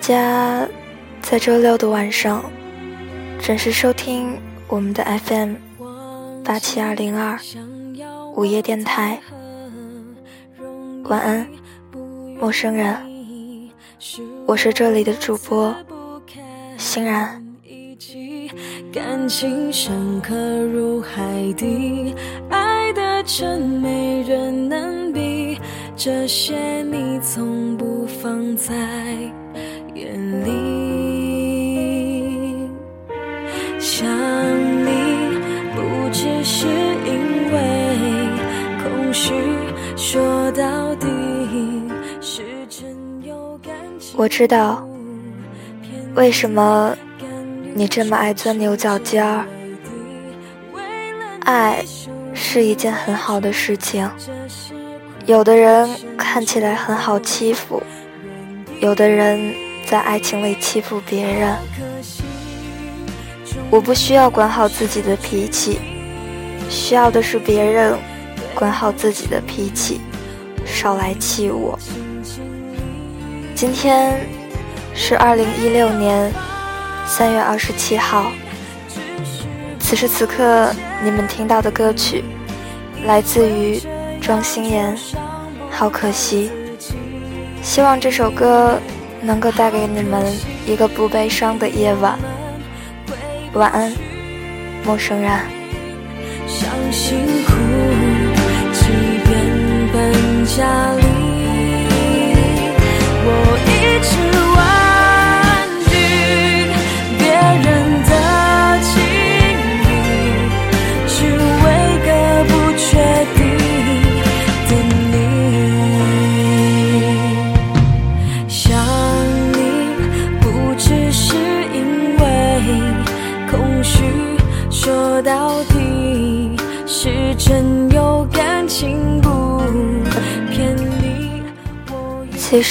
家在周六的晚上准时收听我们的 FM 八七二零二午夜电台。晚安，陌生人，我是这里的主播欣然。感情深刻如海底，爱的真没人能比。这些你从不放在里，想你不只是因为空虚，说到底是真有感情。我知道为什么你这么爱钻牛角尖儿，爱是一件很好的事情。有的人看起来很好欺负，有的人在爱情里欺负别人。我不需要管好自己的脾气，需要的是别人管好自己的脾气，少来气我。今天是二零一六年三月二十七号，此时此刻你们听到的歌曲来自于。庄心妍，好可惜。希望这首歌能够带给你们一个不悲伤的夜晚。晚安，陌生人。其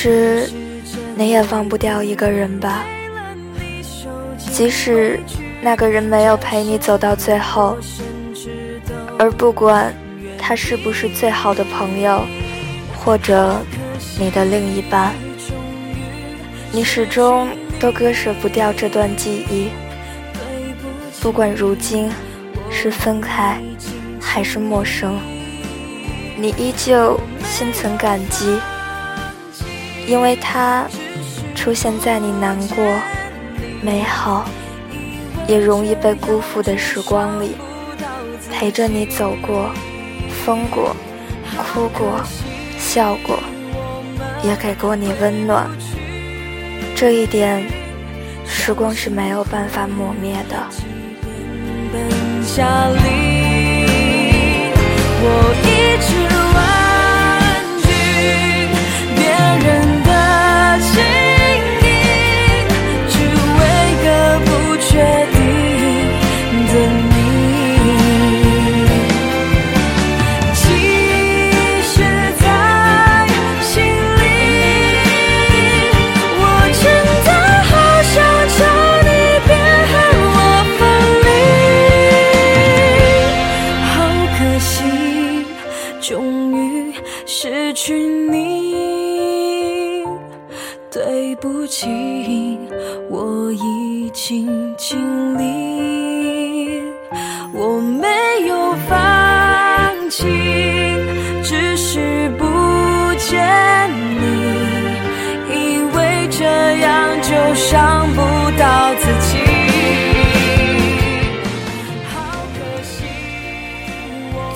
其实，你也忘不掉一个人吧。即使那个人没有陪你走到最后，而不管他是不是最好的朋友，或者你的另一半，你始终都割舍不掉这段记忆。不管如今是分开，还是陌生，你依旧心存感激。因为他出现在你难过、美好，也容易被辜负的时光里，陪着你走过、疯过、哭过、笑过，也给过你温暖。这一点，时光是没有办法磨灭的。我一直。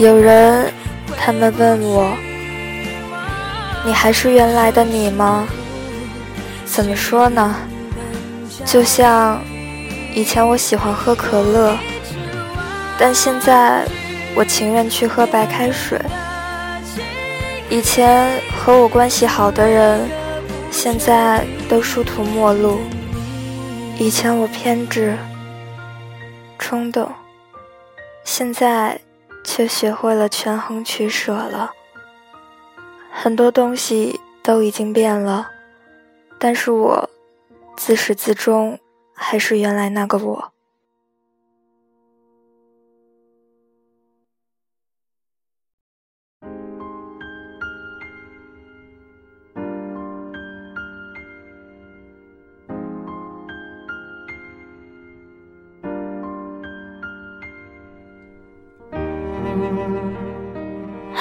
有人，他们问我：“你还是原来的你吗？”怎么说呢？就像以前我喜欢喝可乐，但现在我情愿去喝白开水。以前和我关系好的人，现在都殊途末路。以前我偏执、冲动，现在却学会了权衡取舍了。很多东西都已经变了。但是我自始至终还是原来那个我。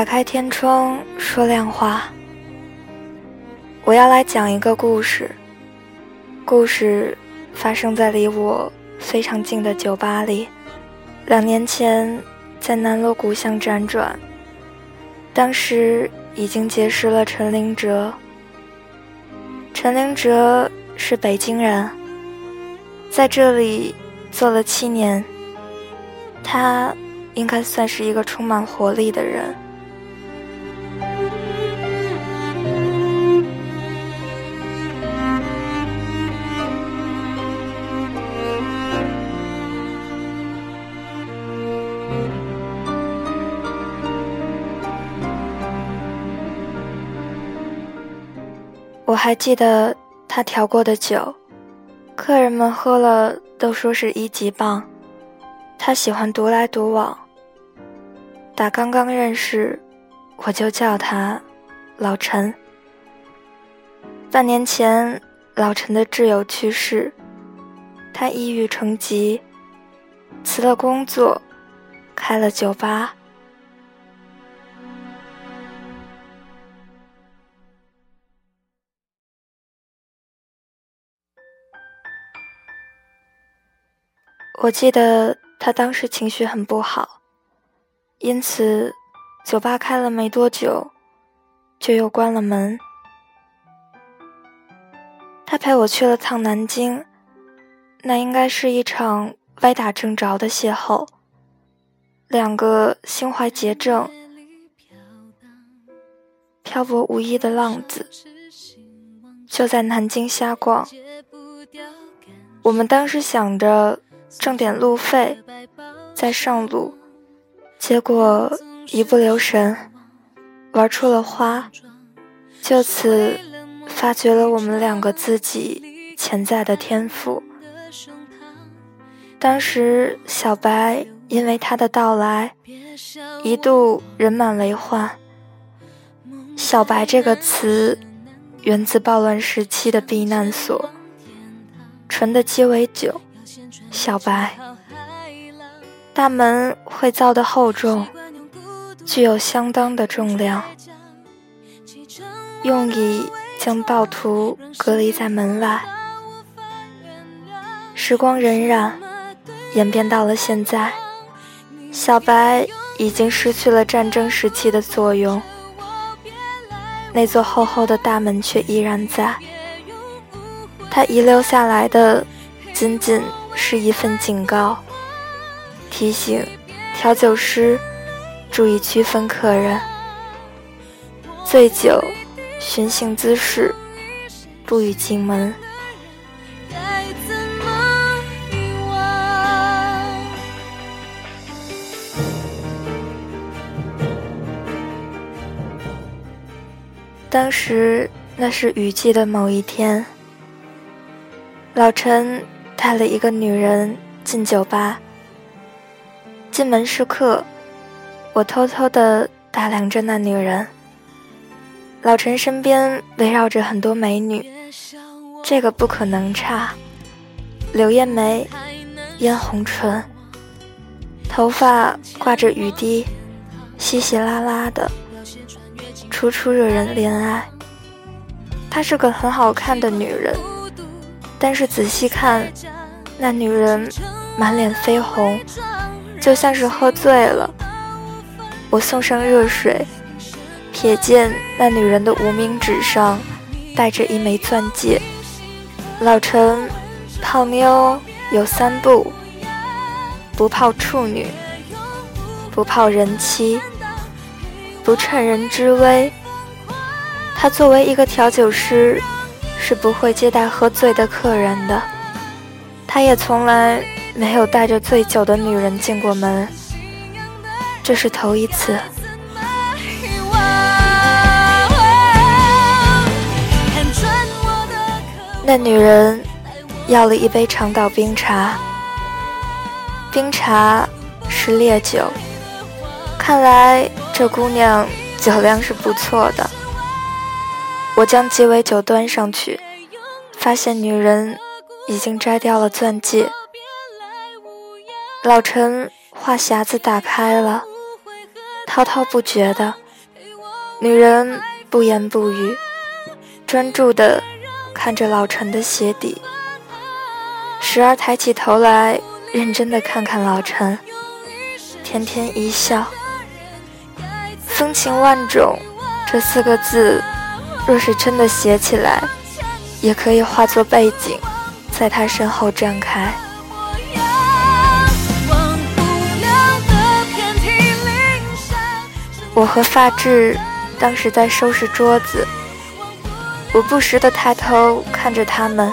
打开天窗说亮话。我要来讲一个故事。故事发生在离我非常近的酒吧里。两年前在南锣鼓巷辗转，当时已经结识了陈林哲。陈林哲是北京人，在这里做了七年。他应该算是一个充满活力的人。还记得他调过的酒，客人们喝了都说是一级棒。他喜欢独来独往。打刚刚认识，我就叫他老陈。半年前，老陈的挚友去世，他抑郁成疾，辞了工作，开了酒吧。我记得他当时情绪很不好，因此酒吧开了没多久，就又关了门。他陪我去了趟南京，那应该是一场歪打正着的邂逅。两个心怀洁正、漂泊无依的浪子，就在南京瞎逛。我们当时想着。挣点路费，再上路。结果一不留神玩出了花，就此发掘了我们两个自己潜在的天赋。当时小白因为他的到来，一度人满为患。小白这个词源自暴乱时期的避难所，纯的鸡尾酒。小白，大门会造的厚重，具有相当的重量，用以将暴徒隔离在门外。时光荏苒，演变到了现在，小白已经失去了战争时期的作用，那座厚厚的大门却依然在。他遗留下来的，仅仅。是一份警告，提醒调酒师注意区分客人。醉酒，寻衅滋事，不予进门。当时那是雨季的某一天，老陈带了一个女人进酒吧。进门是客，我偷偷的打量着那女人。老陈身边围绕着很多美女，这个不可能差。柳叶眉，嫣红唇，头发挂着雨滴，稀稀拉拉的。楚楚惹人怜爱。她是个很好看的女人，但是仔细看，那女人满脸绯红，就像是喝醉了。我送上热水，瞥见那女人的无名指上戴着一枚钻戒。老陈，泡妞有三不：不泡处女，不泡人妻。不趁人之危，他作为一个调酒师，是不会接待喝醉的客人的。他也从来没有带着醉酒的女人进过门，这是头一次。那女人要了一杯长岛冰茶，冰茶是烈酒，看来。这姑娘酒量是不错的。我将鸡尾酒端上去，发现女人已经摘掉了钻戒。老陈话匣子打开了，滔滔不绝的。女人不言不语，专注的看着老陈的鞋底，时而抬起头来，认真的看看老陈，甜甜一笑。风情万种，这四个字，若是真的写起来，也可以化作背景，在他身后展开。我和发质当时在收拾桌子，我不时的抬头看着他们，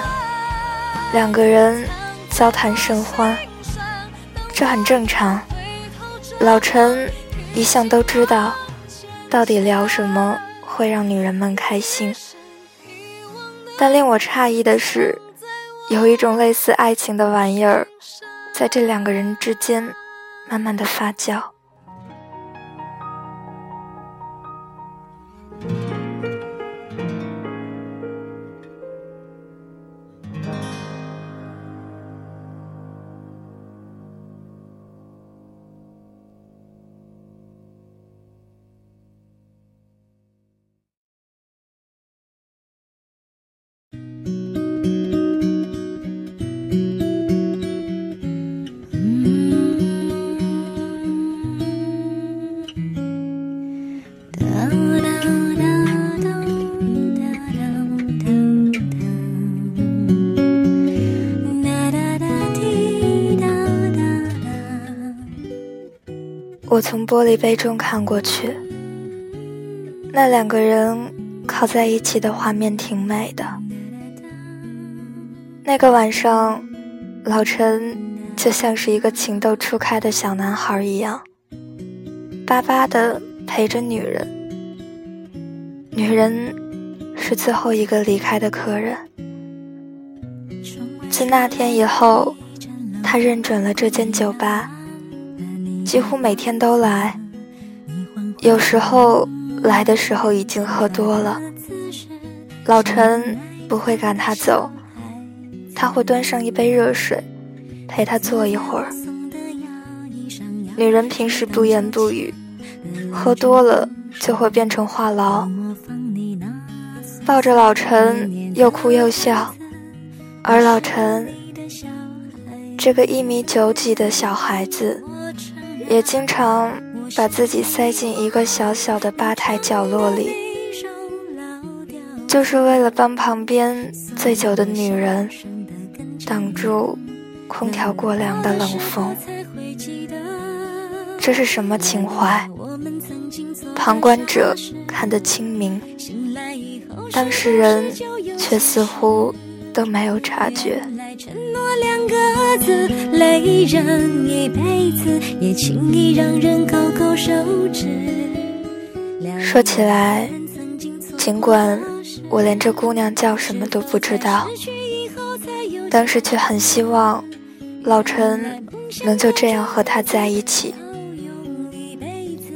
两个人交谈甚欢，这很正常。老陈一向都知道。到底聊什么会让女人们开心？但令我诧异的是，有一种类似爱情的玩意儿，在这两个人之间慢慢的发酵。我从玻璃杯中看过去，那两个人靠在一起的画面挺美的。那个晚上，老陈就像是一个情窦初开的小男孩一样，巴巴的陪着女人。女人是最后一个离开的客人。自那天以后，他认准了这间酒吧。几乎每天都来，有时候来的时候已经喝多了。老陈不会赶他走，他会端上一杯热水，陪他坐一会儿。女人平时不言不语，喝多了就会变成话痨，抱着老陈又哭又笑，而老陈这个一米九几的小孩子。也经常把自己塞进一个小小的吧台角落里，就是为了帮旁边醉酒的女人挡住空调过凉的冷风。这是什么情怀？旁观者看得清明，当事人却似乎都没有察觉。承诺两个字累人，一辈子也轻易让人说起来，尽管我连这姑娘叫什么都不知道，当时却很希望老陈能就这样和她在一起。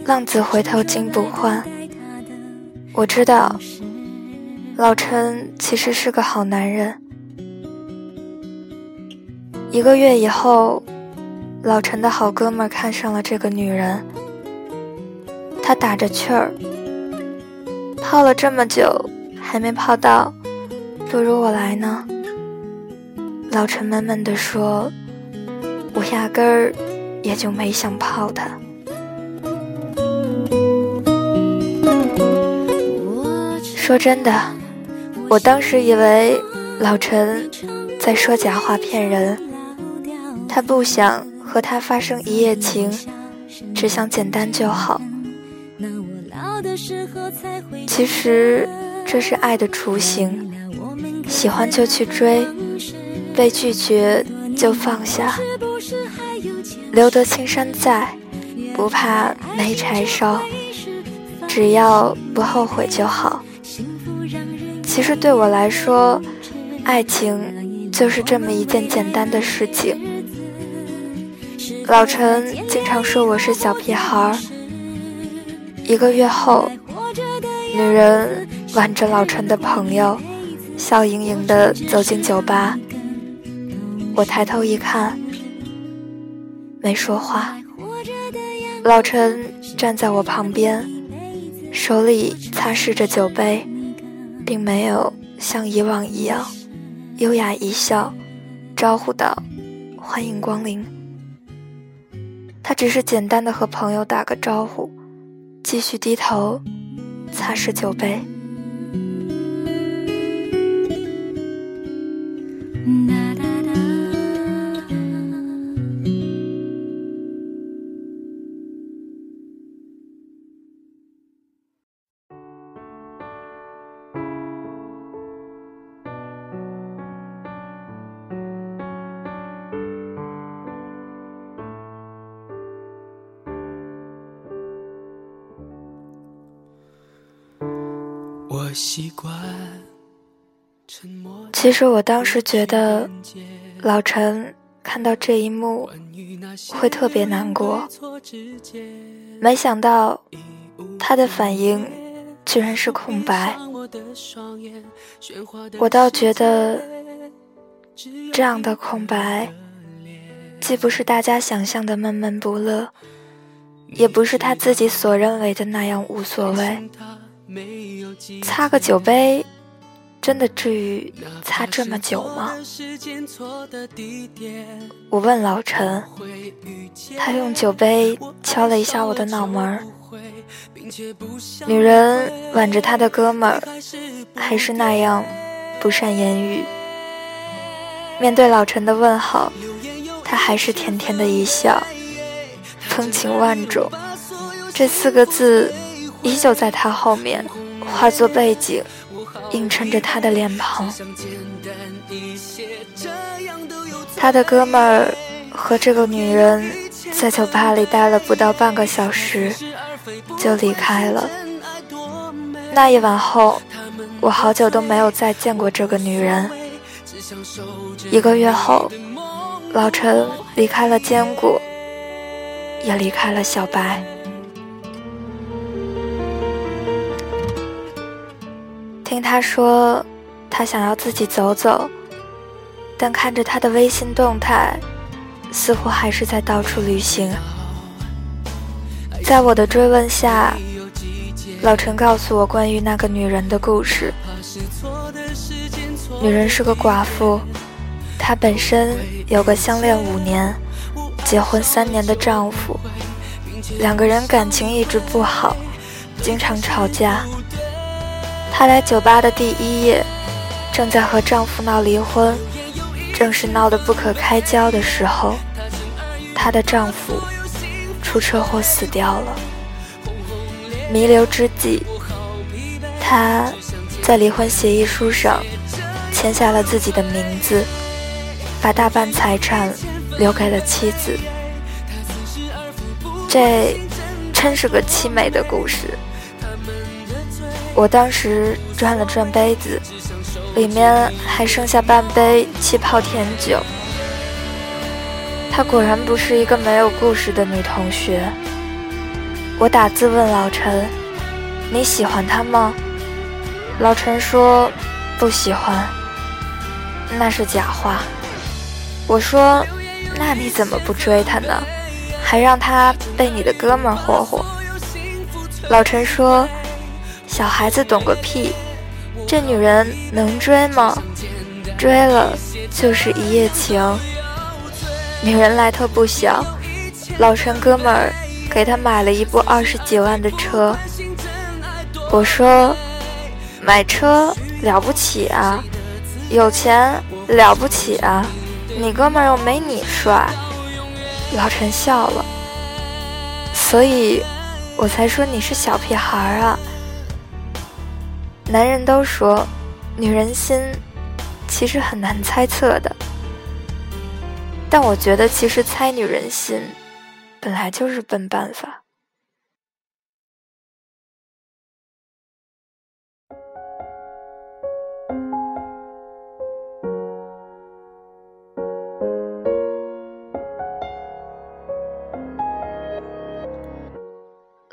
浪子回头金不换，我知道老陈其实是个好男人。一个月以后，老陈的好哥们看上了这个女人，他打着趣儿，泡了这么久还没泡到，不如我来呢。老陈闷闷地说：“我压根儿也就没想泡他。”说真的，我当时以为老陈在说假话骗人。他不想和他发生一夜情，只想简单就好。其实这是爱的雏形，喜欢就去追，被拒绝就放下，留得青山在，不怕没柴烧，只要不后悔就好。其实对我来说，爱情就是这么一件简单的事情。老陈经常说我是小屁孩儿。一个月后，女人挽着老陈的朋友，笑盈盈地走进酒吧。我抬头一看，没说话。老陈站在我旁边，手里擦拭着酒杯，并没有像以往一样优雅一笑，招呼道：“欢迎光临。”他只是简单的和朋友打个招呼，继续低头擦拭酒杯。其实我当时觉得，老陈看到这一幕会特别难过，没想到他的反应居然是空白。我倒觉得，这样的空白，既不是大家想象的闷闷不乐，也不是他自己所认为的那样无所谓。擦个酒杯，真的至于擦这么久吗？我问老陈，他用酒杯敲了一下我的脑门儿。女人挽着她的哥们儿，还是那样不善言语。面对老陈的问号，他还是甜甜的一笑。风情万种，这四个字。依旧在他后面，化作背景，映衬着他的脸庞。他的哥们儿和这个女人在酒吧里待了不到半个小时，就离开了。那一晚后，我好久都没有再见过这个女人。一个月后，老陈离开了坚果，也离开了小白。听他说，他想要自己走走，但看着他的微信动态，似乎还是在到处旅行。在我的追问下，老陈告诉我关于那个女人的故事。女人是个寡妇，她本身有个相恋五年、结婚三年的丈夫，两个人感情一直不好，经常吵架。她来酒吧的第一夜，正在和丈夫闹离婚，正是闹得不可开交的时候，她的丈夫出车祸死掉了。弥留之际，他在离婚协议书上签下了自己的名字，把大半财产留给了妻子。这真是个凄美的故事。我当时转了转杯子，里面还剩下半杯气泡甜酒。她果然不是一个没有故事的女同学。我打字问老陈：“你喜欢他吗？”老陈说：“不喜欢。”那是假话。我说：“那你怎么不追她呢？还让她被你的哥们霍霍？”老陈说。小孩子懂个屁，这女人能追吗？追了就是一夜情。女人来头不小，老陈哥们儿给她买了一部二十几万的车。我说，买车了不起啊，有钱了不起啊，你哥们儿又没你帅。老陈笑了，所以我才说你是小屁孩啊。男人都说，女人心其实很难猜测的，但我觉得其实猜女人心本来就是笨办法。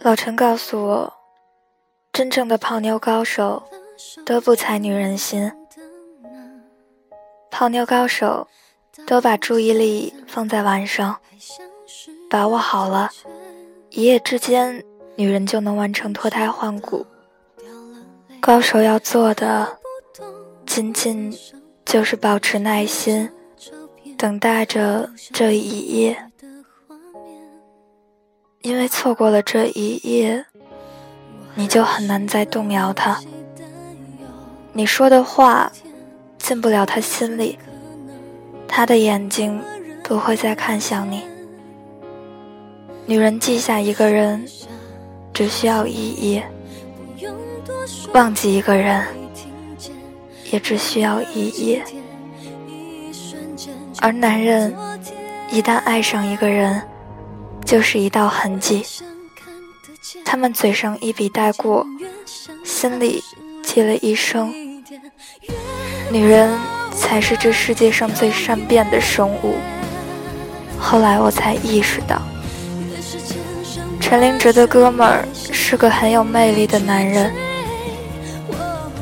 老陈告诉我。真正的泡妞高手都不猜女人心，泡妞高手都把注意力放在晚上，把握好了，一夜之间女人就能完成脱胎换骨。高手要做的，仅仅就是保持耐心，等待着这一夜，因为错过了这一夜。你就很难再动摇他，你说的话进不了他心里，他的眼睛不会再看向你。女人记下一个人只需要一夜，忘记一个人也只需要一夜，而男人一旦爱上一个人，就是一道痕迹。他们嘴上一笔带过，心里记了一生。女人才是这世界上最善变的生物。后来我才意识到，陈林哲的哥们儿是个很有魅力的男人。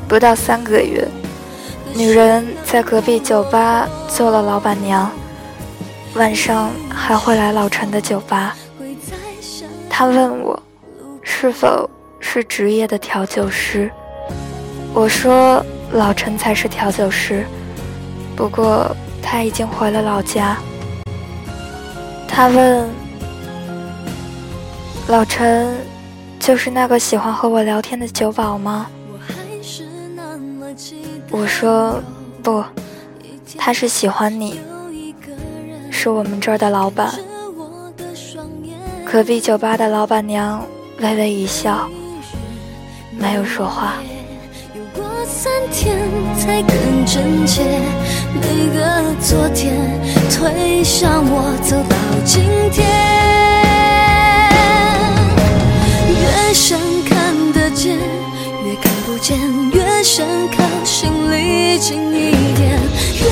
不到三个月，女人在隔壁酒吧做了老板娘，晚上还会来老陈的酒吧。他问我。是否是职业的调酒师？我说老陈才是调酒师，不过他已经回了老家。他问老陈，就是那个喜欢和我聊天的酒保吗？我说不，他是喜欢你，是我们这儿的老板，隔壁酒吧的老板娘。微微一笑，没有说话。又过三天才更真切，每个昨天推向我走到今天。越想看得见，越看不见，越想靠心里近一点，越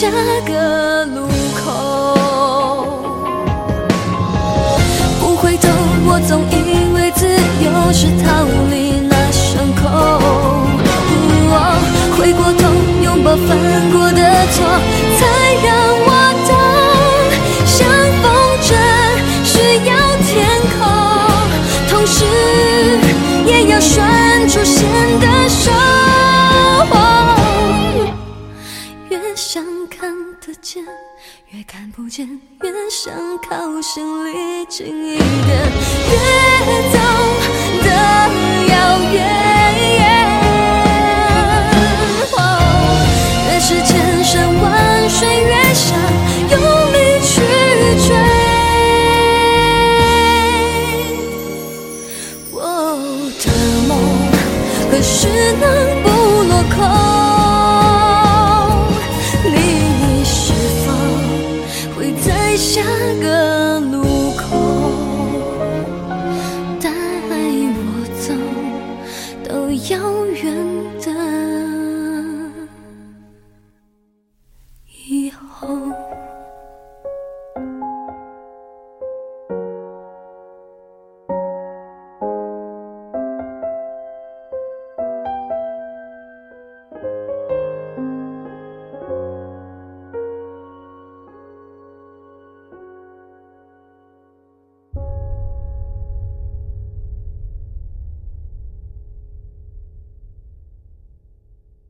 下个路口？不回头，我总以为自由是逃离那伤口。回过头，拥抱犯过的错，心里，近一点，越走的遥远，越是千山万水，越想用力去追。我的梦何时能不落空？